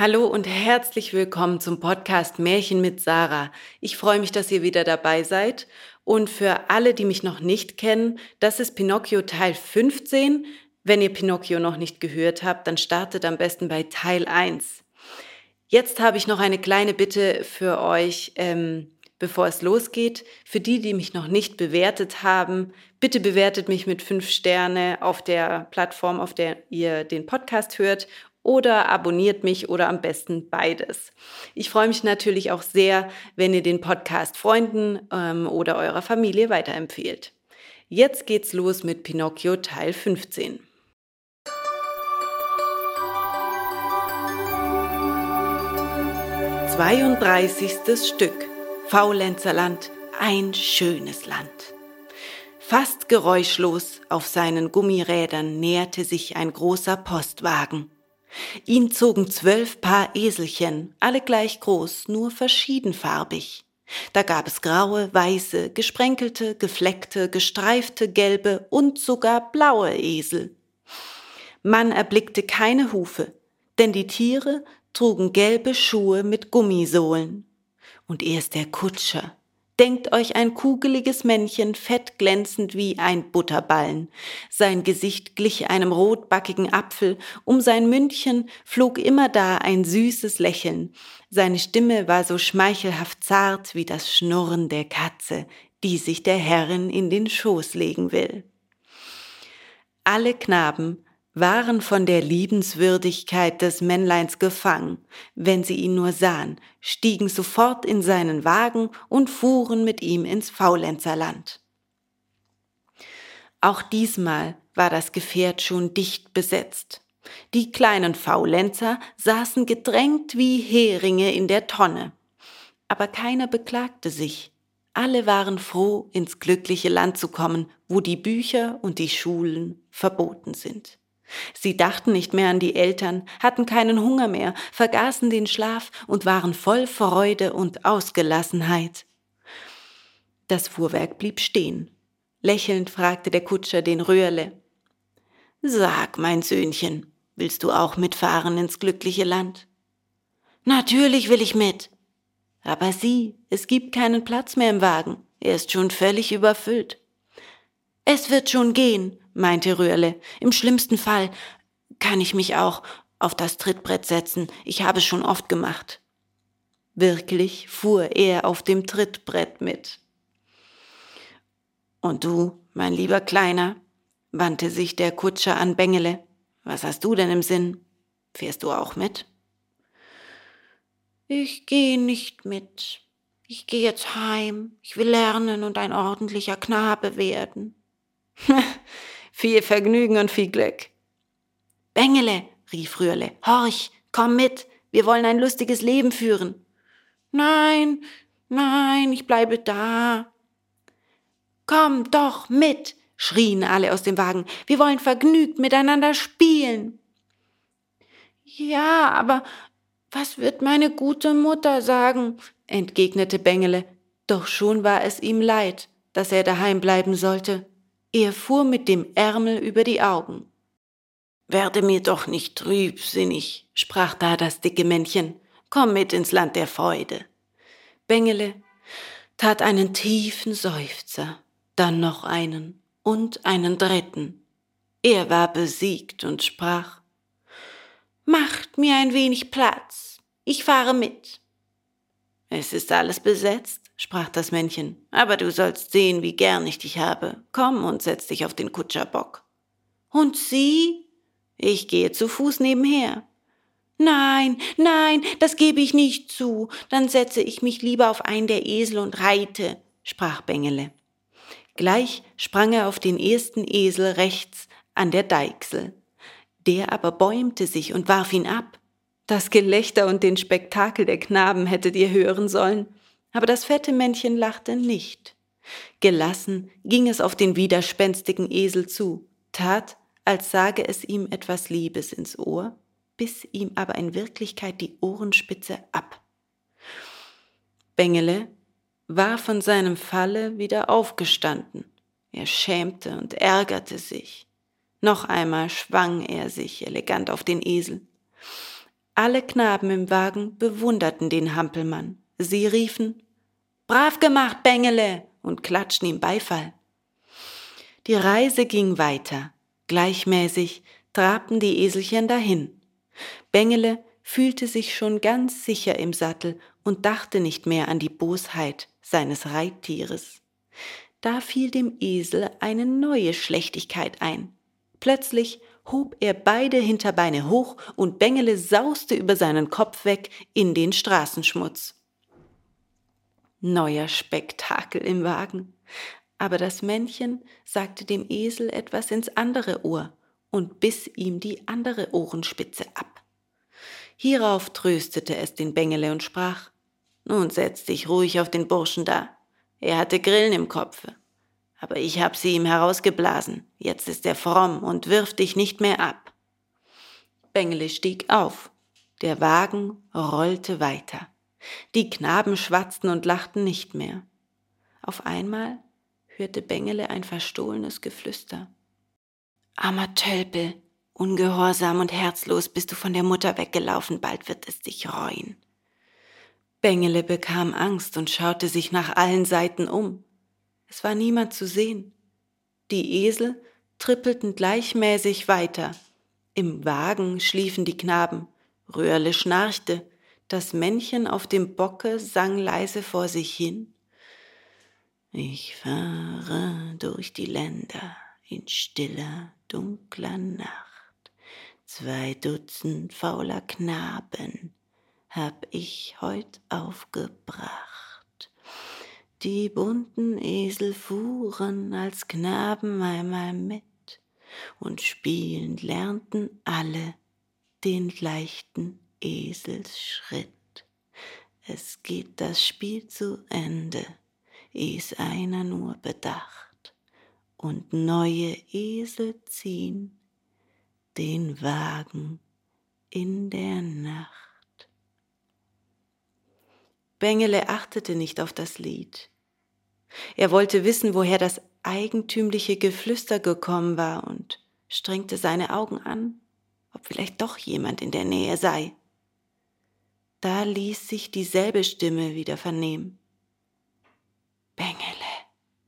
Hallo und herzlich willkommen zum Podcast Märchen mit Sarah. Ich freue mich, dass ihr wieder dabei seid. Und für alle, die mich noch nicht kennen, das ist Pinocchio Teil 15. Wenn ihr Pinocchio noch nicht gehört habt, dann startet am besten bei Teil 1. Jetzt habe ich noch eine kleine Bitte für euch, ähm, bevor es losgeht. Für die, die mich noch nicht bewertet haben, bitte bewertet mich mit fünf Sterne auf der Plattform, auf der ihr den Podcast hört oder abonniert mich oder am besten beides. Ich freue mich natürlich auch sehr, wenn ihr den Podcast Freunden ähm, oder eurer Familie weiterempfehlt. Jetzt geht's los mit Pinocchio Teil 15. Zweiunddreißigstes Stück. Faulenzerland, ein schönes Land. Fast geräuschlos auf seinen Gummirädern näherte sich ein großer Postwagen. Ihn zogen zwölf Paar Eselchen, alle gleich groß, nur verschiedenfarbig. Da gab es graue, weiße, gesprenkelte, gefleckte, gestreifte, gelbe und sogar blaue Esel. Man erblickte keine Hufe, denn die Tiere trugen gelbe Schuhe mit Gummisohlen. Und erst der Kutscher, Denkt euch ein kugeliges Männchen, fett glänzend wie ein Butterballen. Sein Gesicht glich einem rotbackigen Apfel, um sein Mündchen flog immer da ein süßes Lächeln. Seine Stimme war so schmeichelhaft zart wie das Schnurren der Katze, die sich der Herrin in den Schoß legen will. Alle Knaben waren von der Liebenswürdigkeit des Männleins gefangen. Wenn sie ihn nur sahen, stiegen sofort in seinen Wagen und fuhren mit ihm ins Faulenzerland. Auch diesmal war das Gefährt schon dicht besetzt. Die kleinen Faulenzer saßen gedrängt wie Heringe in der Tonne. Aber keiner beklagte sich. Alle waren froh, ins glückliche Land zu kommen, wo die Bücher und die Schulen verboten sind. Sie dachten nicht mehr an die Eltern, hatten keinen Hunger mehr, vergaßen den Schlaf und waren voll Freude und Ausgelassenheit. Das Fuhrwerk blieb stehen. Lächelnd fragte der Kutscher den Röhrle. Sag, mein Söhnchen, willst du auch mitfahren ins glückliche Land? Natürlich will ich mit. Aber sieh, es gibt keinen Platz mehr im Wagen. Er ist schon völlig überfüllt. Es wird schon gehen, meinte Röhrle. Im schlimmsten Fall kann ich mich auch auf das Trittbrett setzen. Ich habe es schon oft gemacht. Wirklich fuhr er auf dem Trittbrett mit. Und du, mein lieber Kleiner, wandte sich der Kutscher an Bengele. Was hast du denn im Sinn? Fährst du auch mit? Ich gehe nicht mit. Ich gehe jetzt heim. Ich will lernen und ein ordentlicher Knabe werden. viel Vergnügen und viel Glück. Bengele, rief Rührle, horch, komm mit, wir wollen ein lustiges Leben führen. Nein, nein, ich bleibe da. Komm doch mit, schrien alle aus dem Wagen, wir wollen vergnügt miteinander spielen. Ja, aber was wird meine gute Mutter sagen? entgegnete Bengele, doch schon war es ihm leid, dass er daheim bleiben sollte. Er fuhr mit dem Ärmel über die Augen. Werde mir doch nicht trübsinnig, sprach da das dicke Männchen, komm mit ins Land der Freude. Bengele tat einen tiefen Seufzer, dann noch einen und einen dritten. Er war besiegt und sprach, Macht mir ein wenig Platz, ich fahre mit. Es ist alles besetzt, sprach das Männchen, aber du sollst sehen, wie gern ich dich habe. Komm und setz dich auf den Kutscherbock. Und Sie? Ich gehe zu Fuß nebenher. Nein, nein, das gebe ich nicht zu. Dann setze ich mich lieber auf einen der Esel und reite, sprach Bengele. Gleich sprang er auf den ersten Esel rechts an der Deichsel. Der aber bäumte sich und warf ihn ab. Das Gelächter und den Spektakel der Knaben hättet ihr hören sollen aber das fette Männchen lachte nicht. Gelassen ging es auf den widerspenstigen Esel zu, tat, als sage es ihm etwas Liebes ins Ohr, biss ihm aber in Wirklichkeit die Ohrenspitze ab. Bengele war von seinem Falle wieder aufgestanden. Er schämte und ärgerte sich. Noch einmal schwang er sich elegant auf den Esel. Alle Knaben im Wagen bewunderten den Hampelmann. Sie riefen Brav gemacht, Bengele, und klatschten ihm Beifall. Die Reise ging weiter. Gleichmäßig trabten die Eselchen dahin. Bengele fühlte sich schon ganz sicher im Sattel und dachte nicht mehr an die Bosheit seines Reittieres. Da fiel dem Esel eine neue Schlechtigkeit ein. Plötzlich hob er beide Hinterbeine hoch und Bengele sauste über seinen Kopf weg in den Straßenschmutz. Neuer Spektakel im Wagen. Aber das Männchen sagte dem Esel etwas ins andere Ohr und biss ihm die andere Ohrenspitze ab. Hierauf tröstete es den Bengele und sprach, Nun setz dich ruhig auf den Burschen da. Er hatte Grillen im Kopfe aber ich hab sie ihm herausgeblasen. Jetzt ist er fromm und wirft dich nicht mehr ab. Bengele stieg auf. Der Wagen rollte weiter. Die Knaben schwatzten und lachten nicht mehr. Auf einmal hörte Bengele ein verstohlenes Geflüster. Armer Tölpel, ungehorsam und herzlos bist du von der Mutter weggelaufen, bald wird es dich reuen. Bengele bekam Angst und schaute sich nach allen Seiten um. Es war niemand zu sehen. Die Esel trippelten gleichmäßig weiter. Im Wagen schliefen die Knaben. Röhrle schnarchte. Das Männchen auf dem Bocke sang leise vor sich hin. Ich fahre durch die Länder in stiller, dunkler Nacht. Zwei Dutzend fauler Knaben hab ich heut aufgebracht. Die bunten Esel fuhren als Knaben einmal mit, und spielend lernten alle den leichten Eselsschritt. Es geht das Spiel zu Ende, eh's einer nur bedacht, und neue Esel ziehen den Wagen in der Nacht. Bengele achtete nicht auf das Lied. Er wollte wissen, woher das eigentümliche Geflüster gekommen war und strengte seine Augen an, ob vielleicht doch jemand in der Nähe sei. Da ließ sich dieselbe Stimme wieder vernehmen. Bengele,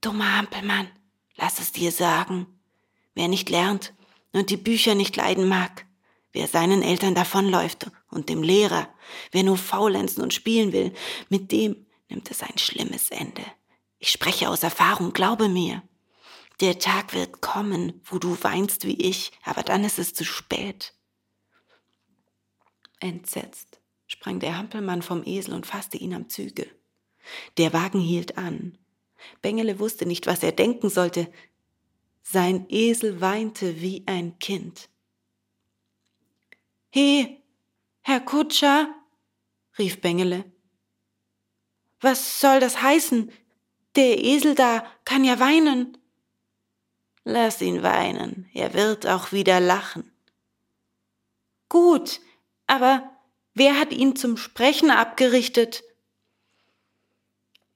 dummer Hampelmann, lass es dir sagen. Wer nicht lernt und die Bücher nicht leiden mag, wer seinen Eltern davonläuft und dem Lehrer, wer nur faulenzen und spielen will, mit dem nimmt es ein schlimmes Ende. Ich spreche aus Erfahrung, glaube mir. Der Tag wird kommen, wo du weinst wie ich, aber dann ist es zu spät. Entsetzt sprang der Hampelmann vom Esel und fasste ihn am Zügel. Der Wagen hielt an. Bengele wusste nicht, was er denken sollte. Sein Esel weinte wie ein Kind. He, Herr Kutscher, rief Bengele. Was soll das heißen? Der Esel da kann ja weinen. Lass ihn weinen, er wird auch wieder lachen. Gut, aber wer hat ihn zum Sprechen abgerichtet?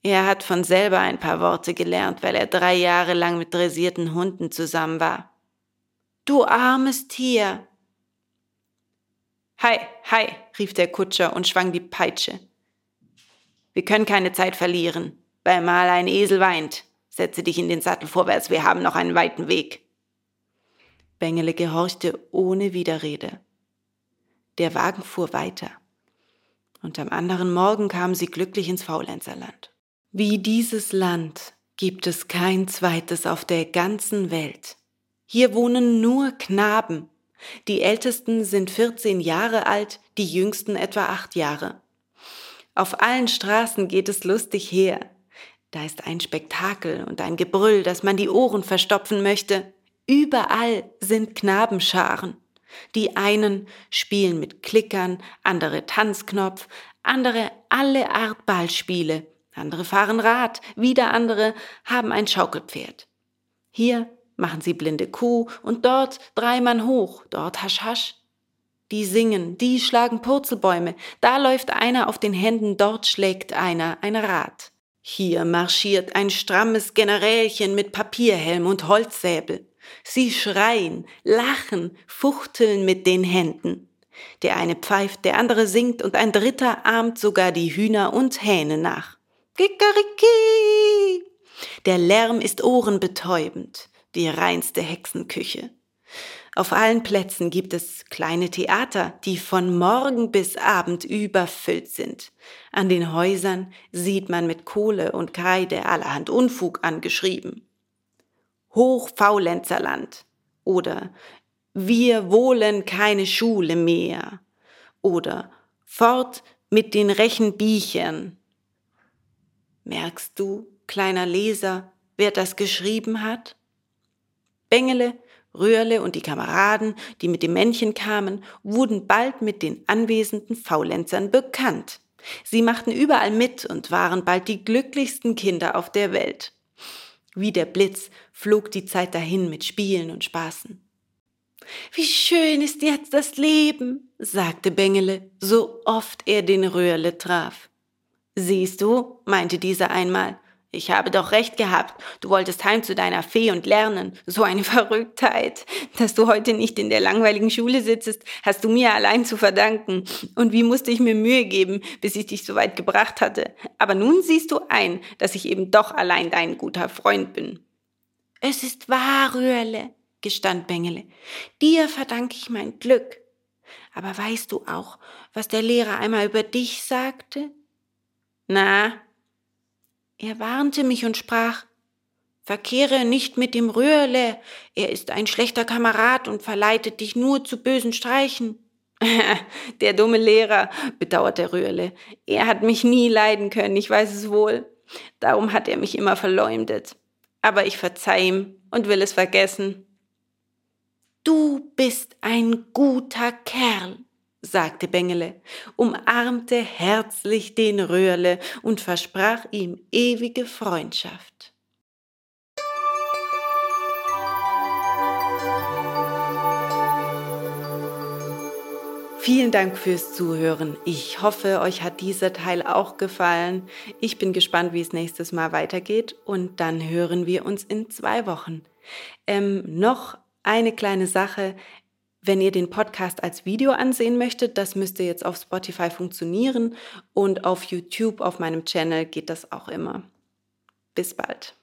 Er hat von selber ein paar Worte gelernt, weil er drei Jahre lang mit dressierten Hunden zusammen war. Du armes Tier, Hi, hi, rief der Kutscher und schwang die Peitsche. Wir können keine Zeit verlieren. Weil mal ein Esel weint. Setze dich in den Sattel vorwärts, wir haben noch einen weiten Weg. Bengele gehorchte ohne Widerrede. Der Wagen fuhr weiter. Und am anderen Morgen kamen sie glücklich ins Faulenzerland. Wie dieses Land gibt es kein zweites auf der ganzen Welt. Hier wohnen nur Knaben, die Ältesten sind 14 Jahre alt, die Jüngsten etwa acht Jahre. Auf allen Straßen geht es lustig her. Da ist ein Spektakel und ein Gebrüll, dass man die Ohren verstopfen möchte. Überall sind Knabenscharen. Die einen spielen mit Klickern, andere Tanzknopf, andere alle Art Ballspiele, andere fahren Rad, wieder andere haben ein Schaukelpferd. Hier machen sie blinde Kuh und dort drei Mann hoch, dort hasch hasch. Die singen, die schlagen Purzelbäume, da läuft einer auf den Händen, dort schlägt einer ein Rad. Hier marschiert ein strammes Generälchen mit Papierhelm und Holzsäbel. Sie schreien, lachen, fuchteln mit den Händen. Der eine pfeift, der andere singt und ein dritter ahmt sogar die Hühner und Hähne nach. Kikariki! Der Lärm ist ohrenbetäubend, die reinste Hexenküche. Auf allen Plätzen gibt es kleine Theater, die von Morgen bis Abend überfüllt sind. An den Häusern sieht man mit Kohle und Kreide allerhand Unfug angeschrieben. Hochfaulenzerland oder Wir wollen keine Schule mehr oder Fort mit den Rechenbiechern. Merkst du, kleiner Leser, wer das geschrieben hat? Bengele Röhrle und die Kameraden, die mit dem Männchen kamen, wurden bald mit den anwesenden Faulenzern bekannt. Sie machten überall mit und waren bald die glücklichsten Kinder auf der Welt. Wie der Blitz flog die Zeit dahin mit Spielen und Spaßen. Wie schön ist jetzt das Leben, sagte Bengele, so oft er den Röhrle traf. Siehst du, meinte dieser einmal, ich habe doch recht gehabt. Du wolltest heim zu deiner Fee und lernen. So eine Verrücktheit. Dass du heute nicht in der langweiligen Schule sitzt, hast du mir allein zu verdanken. Und wie musste ich mir Mühe geben, bis ich dich so weit gebracht hatte. Aber nun siehst du ein, dass ich eben doch allein dein guter Freund bin. Es ist wahr, Röhrle, gestand Bengele. Dir verdanke ich mein Glück. Aber weißt du auch, was der Lehrer einmal über dich sagte? Na, er warnte mich und sprach, Verkehre nicht mit dem Röhrle, er ist ein schlechter Kamerad und verleitet dich nur zu bösen Streichen. der dumme Lehrer, bedauert der Röhrle. Er hat mich nie leiden können, ich weiß es wohl. Darum hat er mich immer verleumdet. Aber ich verzeih ihm und will es vergessen. Du bist ein guter Kerl, sagte Bengele, umarmte herzlich den Röhrle und versprach ihm ewige Freundschaft. Vielen Dank fürs Zuhören. Ich hoffe, euch hat dieser Teil auch gefallen. Ich bin gespannt, wie es nächstes Mal weitergeht und dann hören wir uns in zwei Wochen. Ähm, noch eine kleine Sache. Wenn ihr den Podcast als Video ansehen möchtet, das müsste jetzt auf Spotify funktionieren und auf YouTube, auf meinem Channel geht das auch immer. Bis bald.